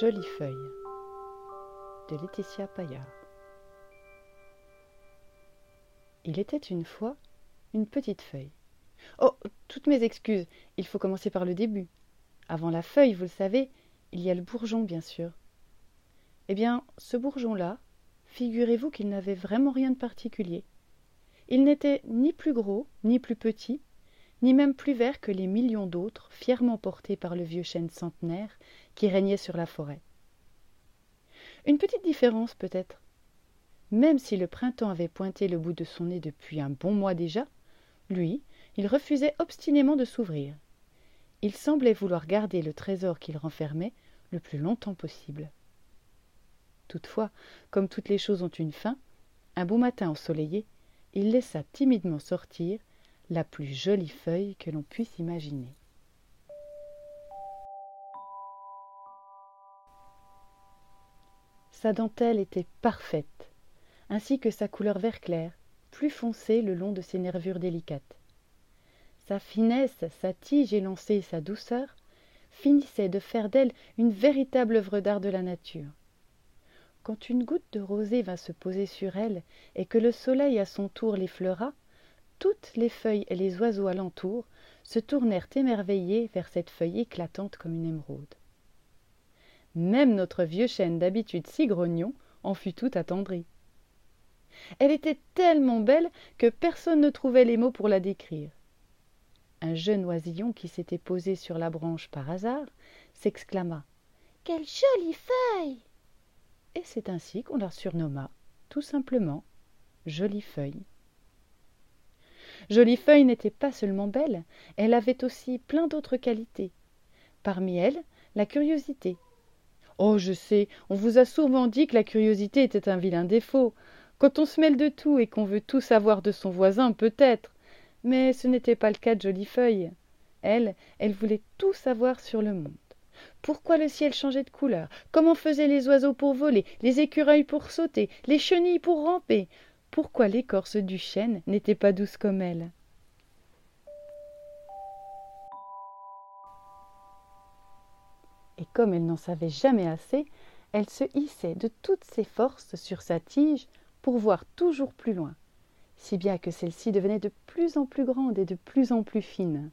Jolie feuille de Laetitia Paillard. Il était une fois une petite feuille. Oh, toutes mes excuses, il faut commencer par le début. Avant la feuille, vous le savez, il y a le bourgeon, bien sûr. Eh bien, ce bourgeon-là, figurez-vous qu'il n'avait vraiment rien de particulier. Il n'était ni plus gros, ni plus petit, ni même plus vert que les millions d'autres fièrement portés par le vieux chêne centenaire qui régnait sur la forêt. Une petite différence peut-être. Même si le printemps avait pointé le bout de son nez depuis un bon mois déjà, lui, il refusait obstinément de s'ouvrir. Il semblait vouloir garder le trésor qu'il renfermait le plus longtemps possible. Toutefois, comme toutes les choses ont une fin, un beau matin ensoleillé, il laissa timidement sortir la plus jolie feuille que l'on puisse imaginer. Sa dentelle était parfaite, ainsi que sa couleur vert clair, plus foncée le long de ses nervures délicates. Sa finesse, sa tige élancée et sa douceur finissaient de faire d'elle une véritable œuvre d'art de la nature. Quand une goutte de rosée vint se poser sur elle et que le soleil à son tour l'effleura, toutes les feuilles et les oiseaux alentour se tournèrent émerveillés vers cette feuille éclatante comme une émeraude. Même notre vieux chêne d'habitude si grognon en fut tout attendri. Elle était tellement belle que personne ne trouvait les mots pour la décrire. Un jeune oisillon qui s'était posé sur la branche par hasard s'exclama Quelle jolie feuille Et c'est ainsi qu'on la surnomma, tout simplement, Jolie feuille. Jolie Feuille n'était pas seulement belle, elle avait aussi plein d'autres qualités. Parmi elles, la curiosité. Oh, je sais, on vous a souvent dit que la curiosité était un vilain défaut. Quand on se mêle de tout et qu'on veut tout savoir de son voisin, peut-être. Mais ce n'était pas le cas de Jolie Feuille. Elle, elle voulait tout savoir sur le monde. Pourquoi le ciel changeait de couleur? Comment faisaient les oiseaux pour voler, les écureuils pour sauter, les chenilles pour ramper? Pourquoi l'écorce du chêne n'était pas douce comme elle. Et comme elle n'en savait jamais assez, elle se hissait de toutes ses forces sur sa tige pour voir toujours plus loin, si bien que celle-ci devenait de plus en plus grande et de plus en plus fine.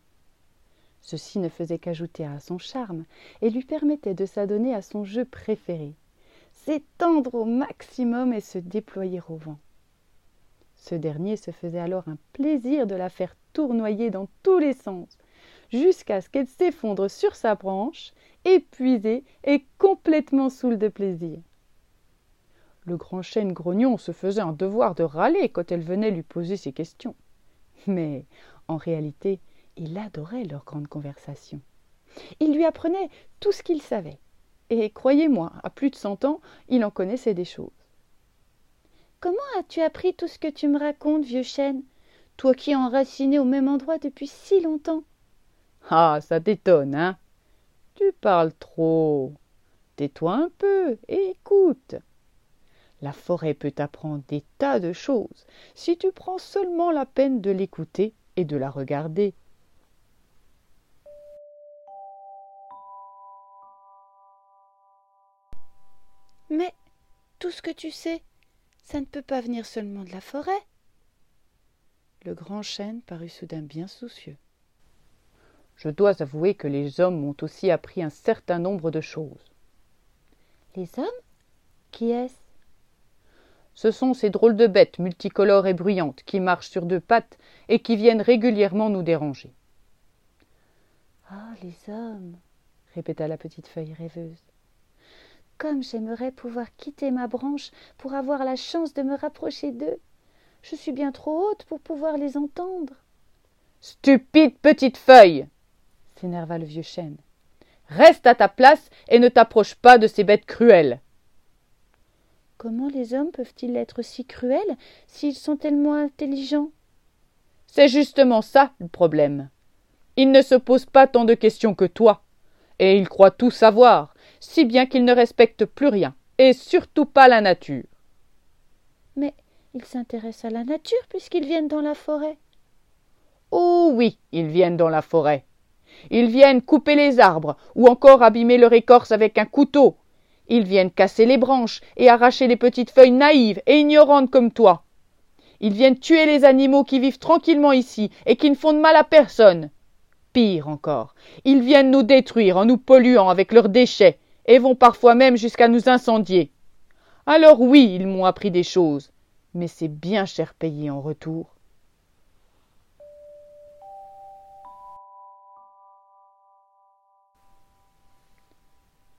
Ceci ne faisait qu'ajouter à son charme et lui permettait de s'adonner à son jeu préféré, s'étendre au maximum et se déployer au vent. Ce dernier se faisait alors un plaisir de la faire tournoyer dans tous les sens, jusqu'à ce qu'elle s'effondre sur sa branche, épuisée et complètement saoule de plaisir. Le grand chêne grognon se faisait un devoir de râler quand elle venait lui poser ses questions. Mais, en réalité, il adorait leur grande conversation. Il lui apprenait tout ce qu'il savait. Et croyez-moi, à plus de cent ans, il en connaissait des choses. Comment as-tu appris tout ce que tu me racontes, vieux chêne? Toi qui es enraciné au même endroit depuis si longtemps. Ah, ça t'étonne, hein? Tu parles trop. Tais-toi un peu et écoute. La forêt peut t'apprendre des tas de choses si tu prends seulement la peine de l'écouter et de la regarder. Mais tout ce que tu sais, ça ne peut pas venir seulement de la forêt. Le grand chêne parut soudain bien soucieux. Je dois avouer que les hommes m'ont aussi appris un certain nombre de choses. Les hommes? Qui est-ce? Ce sont ces drôles de bêtes multicolores et bruyantes qui marchent sur deux pattes et qui viennent régulièrement nous déranger. Ah, les hommes répéta la petite feuille rêveuse. Comme j'aimerais pouvoir quitter ma branche pour avoir la chance de me rapprocher d'eux. Je suis bien trop haute pour pouvoir les entendre. Stupide petite feuille s'énerva le vieux chêne. Reste à ta place et ne t'approche pas de ces bêtes cruelles. Comment les hommes peuvent-ils être si cruels s'ils sont tellement intelligents? C'est justement ça le problème. Ils ne se posent pas tant de questions que toi, et ils croient tout savoir, si bien qu'ils ne respectent plus rien, et surtout pas la nature. Mais ils s'intéressent à la nature puisqu'ils viennent dans la forêt. Oh oui, ils viennent dans la forêt. Ils viennent couper les arbres, ou encore abîmer leur écorce avec un couteau, Ils viennent casser les branches et arracher les petites feuilles naïves et ignorantes comme toi. Ils viennent tuer les animaux qui vivent tranquillement ici et qui ne font de mal à personne. Pire encore, ils viennent nous détruire en nous polluant avec leurs déchets et vont parfois même jusqu'à nous incendier. Alors oui, ils m'ont appris des choses, mais c'est bien cher payé en retour.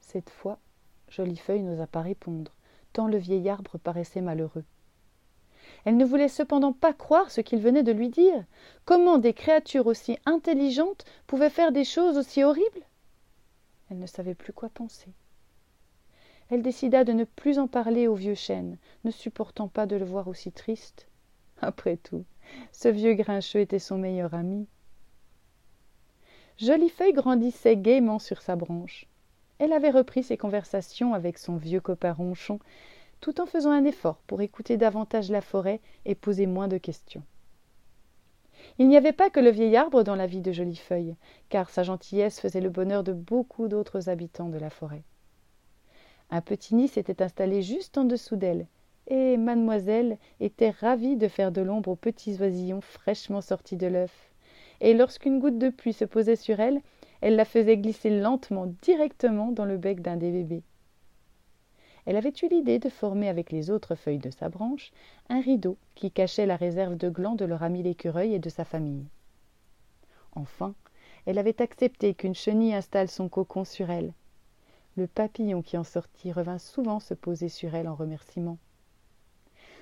Cette fois, Jolie Feuille n'osa pas répondre, tant le vieil arbre paraissait malheureux. Elle ne voulait cependant pas croire ce qu'il venait de lui dire. Comment des créatures aussi intelligentes pouvaient faire des choses aussi horribles? Elle ne savait plus quoi penser. Elle décida de ne plus en parler au vieux chêne, ne supportant pas de le voir aussi triste. Après tout, ce vieux grincheux était son meilleur ami. Jolie Feuille grandissait gaiement sur sa branche. Elle avait repris ses conversations avec son vieux copain ronchon, tout en faisant un effort pour écouter davantage la forêt et poser moins de questions. Il n'y avait pas que le vieil arbre dans la vie de Jolie Feuille, car sa gentillesse faisait le bonheur de beaucoup d'autres habitants de la forêt. Un petit nid s'était installé juste en dessous d'elle, et mademoiselle était ravie de faire de l'ombre aux petits oisillons fraîchement sortis de l'œuf. Et lorsqu'une goutte de pluie se posait sur elle, elle la faisait glisser lentement directement dans le bec d'un des bébés. Elle avait eu l'idée de former avec les autres feuilles de sa branche un rideau qui cachait la réserve de glands de leur ami l'écureuil et de sa famille. Enfin, elle avait accepté qu'une chenille installe son cocon sur elle. Le papillon qui en sortit revint souvent se poser sur elle en remerciement.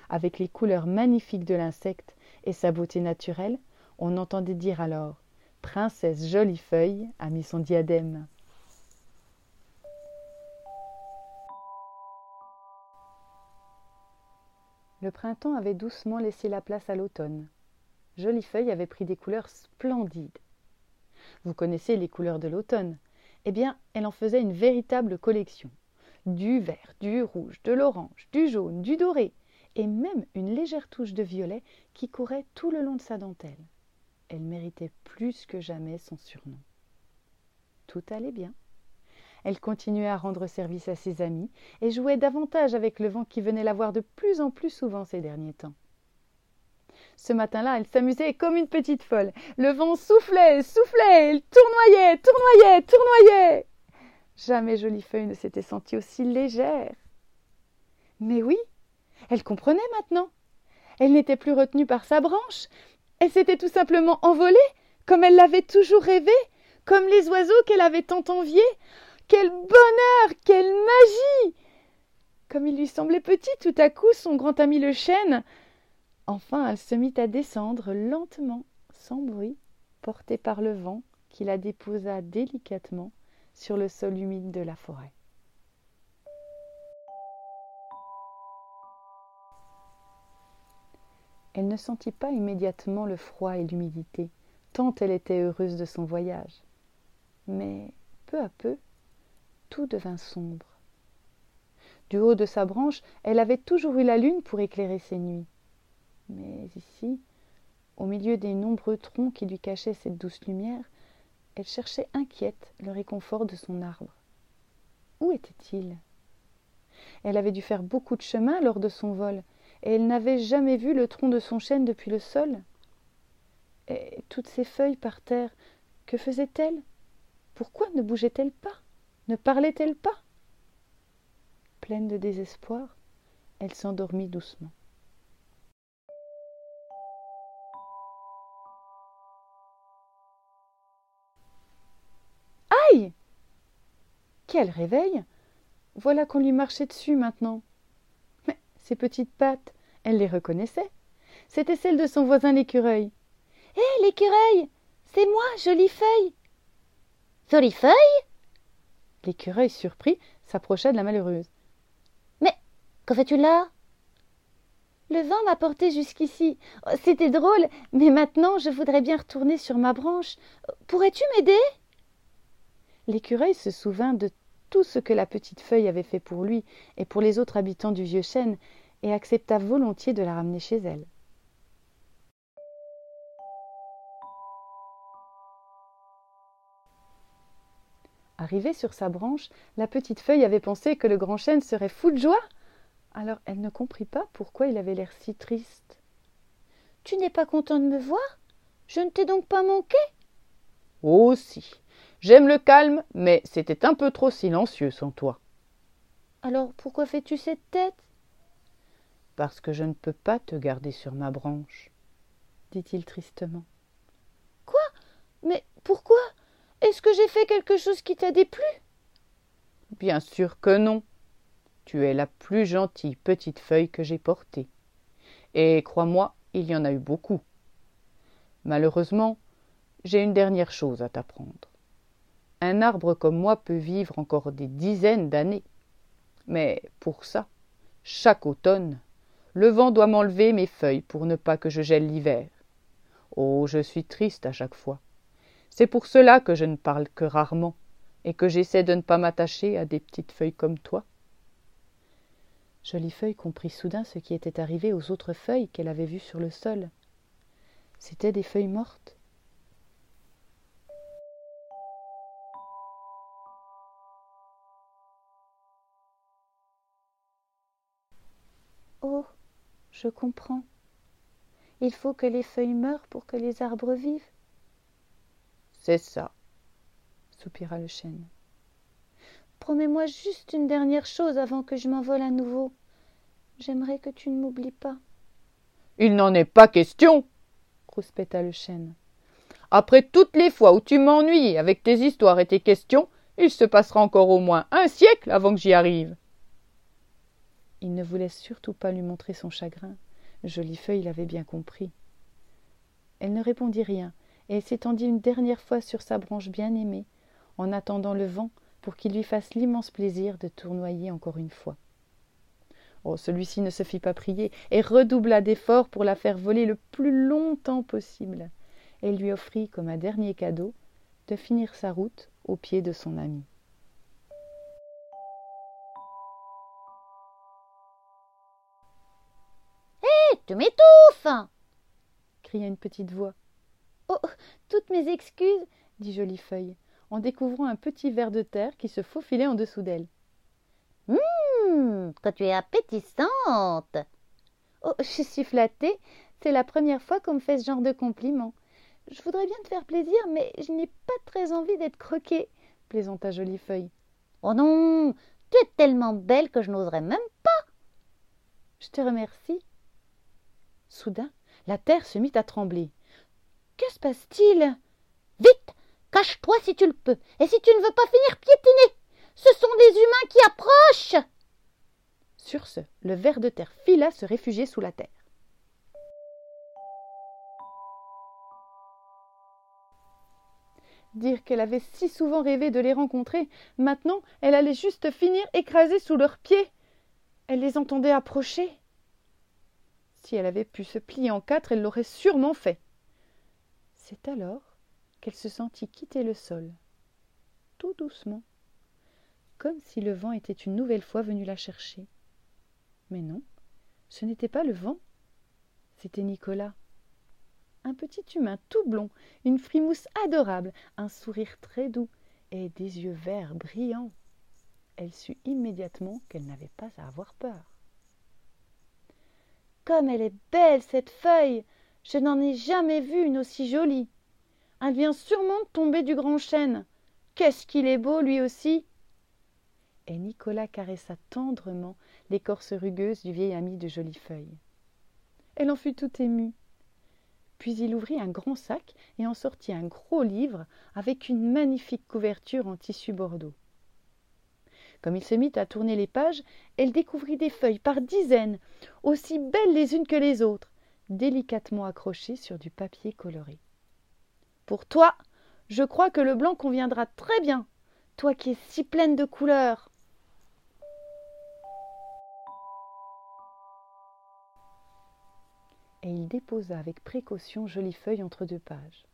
Avec les couleurs magnifiques de l'insecte et sa beauté naturelle, on entendait dire alors Princesse Jolifeuille a mis son diadème. Le printemps avait doucement laissé la place à l'automne. Jolifeuille avait pris des couleurs splendides. Vous connaissez les couleurs de l'automne. Eh bien, elle en faisait une véritable collection. Du vert, du rouge, de l'orange, du jaune, du doré, et même une légère touche de violet qui courait tout le long de sa dentelle elle méritait plus que jamais son surnom. Tout allait bien. Elle continuait à rendre service à ses amis et jouait davantage avec le vent qui venait la voir de plus en plus souvent ces derniers temps. Ce matin-là, elle s'amusait comme une petite folle. Le vent soufflait, soufflait, elle tournoyait, tournoyait, tournoyait. Jamais Jolie Feuille ne s'était sentie aussi légère. Mais oui, elle comprenait maintenant. Elle n'était plus retenue par sa branche, elle s'était tout simplement envolée, comme elle l'avait toujours rêvé, comme les oiseaux qu'elle avait tant enviés. Quel bonheur, quelle magie Comme il lui semblait petit tout à coup son grand ami le chêne. Enfin, elle se mit à descendre lentement, sans bruit, portée par le vent qui la déposa délicatement sur le sol humide de la forêt. Elle ne sentit pas immédiatement le froid et l'humidité, tant elle était heureuse de son voyage. Mais peu à peu, tout devint sombre. Du haut de sa branche, elle avait toujours eu la lune pour éclairer ses nuits. Mais ici, au milieu des nombreux troncs qui lui cachaient cette douce lumière, elle cherchait inquiète le réconfort de son arbre. Où était-il? Elle avait dû faire beaucoup de chemin lors de son vol, et elle n'avait jamais vu le tronc de son chêne depuis le sol. Et toutes ces feuilles par terre, que faisait-elle? Pourquoi ne bougeait-elle pas? Ne parlait-elle pas? Pleine de désespoir, elle s'endormit doucement. Aïe Quel réveil Voilà qu'on lui marchait dessus maintenant ses petites pattes. Elle les reconnaissait. C'étaient celles de son voisin l'écureuil. Hé, l'écureuil C'est moi, Jolie Feuille Jolie Feuille? L'écureuil, surpris, s'approcha de la malheureuse. Mais que fais-tu là Le vent m'a porté jusqu'ici. Oh, c'était drôle, mais maintenant je voudrais bien retourner sur ma branche. Pourrais-tu m'aider? L'écureuil se souvint de tout ce que la petite feuille avait fait pour lui et pour les autres habitants du vieux chêne, et accepta volontiers de la ramener chez elle. Arrivée sur sa branche, la petite feuille avait pensé que le grand chêne serait fou de joie. Alors elle ne comprit pas pourquoi il avait l'air si triste. Tu n'es pas content de me voir? Je ne t'ai donc pas manqué Oh si. J'aime le calme, mais c'était un peu trop silencieux sans toi. Alors pourquoi fais-tu cette tête? Parce que je ne peux pas te garder sur ma branche, dit-il tristement. Quoi? Mais pourquoi? Est-ce que j'ai fait quelque chose qui t'a déplu? Bien sûr que non. Tu es la plus gentille petite feuille que j'ai portée. Et crois-moi, il y en a eu beaucoup. Malheureusement, j'ai une dernière chose à t'apprendre. Un arbre comme moi peut vivre encore des dizaines d'années. Mais pour ça, chaque automne, le vent doit m'enlever mes feuilles pour ne pas que je gèle l'hiver. Oh, je suis triste à chaque fois. C'est pour cela que je ne parle que rarement, et que j'essaie de ne pas m'attacher à des petites feuilles comme toi. Jolie Feuille comprit soudain ce qui était arrivé aux autres feuilles qu'elle avait vues sur le sol. C'étaient des feuilles mortes. Oh, je comprends. Il faut que les feuilles meurent pour que les arbres vivent. C'est ça, soupira le chêne. Promets-moi juste une dernière chose avant que je m'envole à nouveau. J'aimerais que tu ne m'oublies pas. Il n'en est pas question, rouspéta le chêne. Après toutes les fois où tu m'ennuies avec tes histoires et tes questions, il se passera encore au moins un siècle avant que j'y arrive. Il ne voulait surtout pas lui montrer son chagrin. Jolie Feuille l'avait bien compris. Elle ne répondit rien, et s'étendit une dernière fois sur sa branche bien-aimée, en attendant le vent pour qu'il lui fasse l'immense plaisir de tournoyer encore une fois. Oh, celui-ci ne se fit pas prier, et redoubla d'efforts pour la faire voler le plus longtemps possible, et lui offrit comme un dernier cadeau de finir sa route au pied de son ami. tu m'étouffes cria une petite voix. Oh, toutes mes excuses, dit Jolie Feuille, en découvrant un petit ver de terre qui se faufilait en dessous d'elle. Hum, que tu es appétissante Oh, je suis flattée. C'est la première fois qu'on me fait ce genre de compliment. Je voudrais bien te faire plaisir, mais je n'ai pas très envie d'être croquée, plaisanta Jolie Feuille. Oh non, tu es tellement belle que je n'oserais même pas. Je te remercie, Soudain, la terre se mit à trembler. Que se passe-t-il? Vite Cache-toi si tu le peux, et si tu ne veux pas finir piétiné Ce sont des humains qui approchent Sur ce, le ver de terre fila se réfugier sous la terre. Dire qu'elle avait si souvent rêvé de les rencontrer, maintenant elle allait juste finir écrasée sous leurs pieds. Elle les entendait approcher. Si elle avait pu se plier en quatre, elle l'aurait sûrement fait. C'est alors qu'elle se sentit quitter le sol, tout doucement, comme si le vent était une nouvelle fois venu la chercher. Mais non, ce n'était pas le vent, c'était Nicolas. Un petit humain tout blond, une frimousse adorable, un sourire très doux et des yeux verts brillants. Elle sut immédiatement qu'elle n'avait pas à avoir peur. Comme elle est belle, cette feuille Je n'en ai jamais vu une aussi jolie. Elle vient sûrement tomber du grand chêne. Qu'est-ce qu'il est beau, lui aussi Et Nicolas caressa tendrement l'écorce rugueuse du vieil ami de Jolie Feuille. Elle en fut tout émue. Puis il ouvrit un grand sac et en sortit un gros livre avec une magnifique couverture en tissu bordeaux. Comme il se mit à tourner les pages, elle découvrit des feuilles par dizaines, aussi belles les unes que les autres, délicatement accrochées sur du papier coloré. Pour toi, je crois que le blanc conviendra très bien, toi qui es si pleine de couleurs. Et il déposa avec précaution Jolie Feuille entre deux pages.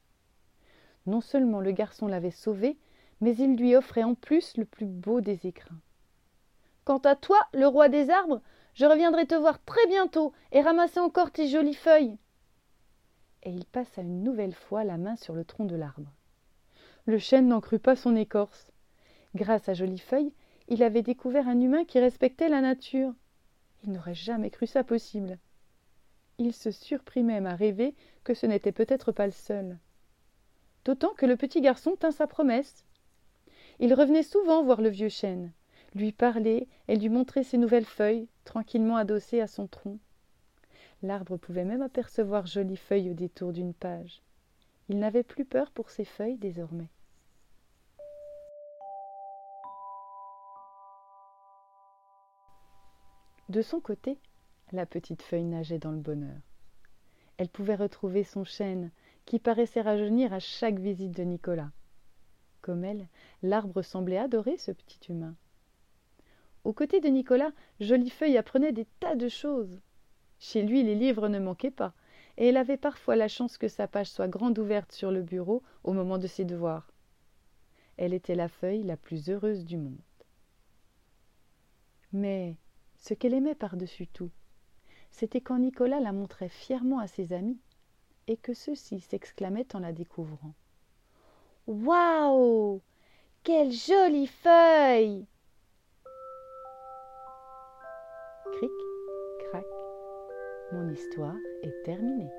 Non seulement le garçon l'avait sauvée, mais il lui offrait en plus le plus beau des écrins. Quant à toi, le roi des arbres, je reviendrai te voir très bientôt et ramasser encore tes jolies feuilles. Et il passa une nouvelle fois la main sur le tronc de l'arbre. Le chêne n'en crut pas son écorce. Grâce à Jolie Feuille, il avait découvert un humain qui respectait la nature. Il n'aurait jamais cru ça possible. Il se surprit même à rêver que ce n'était peut-être pas le seul. D'autant que le petit garçon tint sa promesse. Il revenait souvent voir le vieux chêne, lui parler et lui montrer ses nouvelles feuilles, tranquillement adossées à son tronc. L'arbre pouvait même apercevoir Jolie Feuille au détour d'une page. Il n'avait plus peur pour ses feuilles désormais. De son côté, la petite feuille nageait dans le bonheur. Elle pouvait retrouver son chêne, qui paraissait rajeunir à chaque visite de Nicolas. Comme elle, l'arbre semblait adorer ce petit humain. Aux côtés de Nicolas, Jolie Feuille apprenait des tas de choses. Chez lui, les livres ne manquaient pas, et elle avait parfois la chance que sa page soit grande ouverte sur le bureau au moment de ses devoirs. Elle était la feuille la plus heureuse du monde. Mais ce qu'elle aimait par-dessus tout, c'était quand Nicolas la montrait fièrement à ses amis et que ceux-ci s'exclamaient en la découvrant. Waouh Quelle jolie feuille mon histoire est terminée.